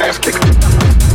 Ass kicking.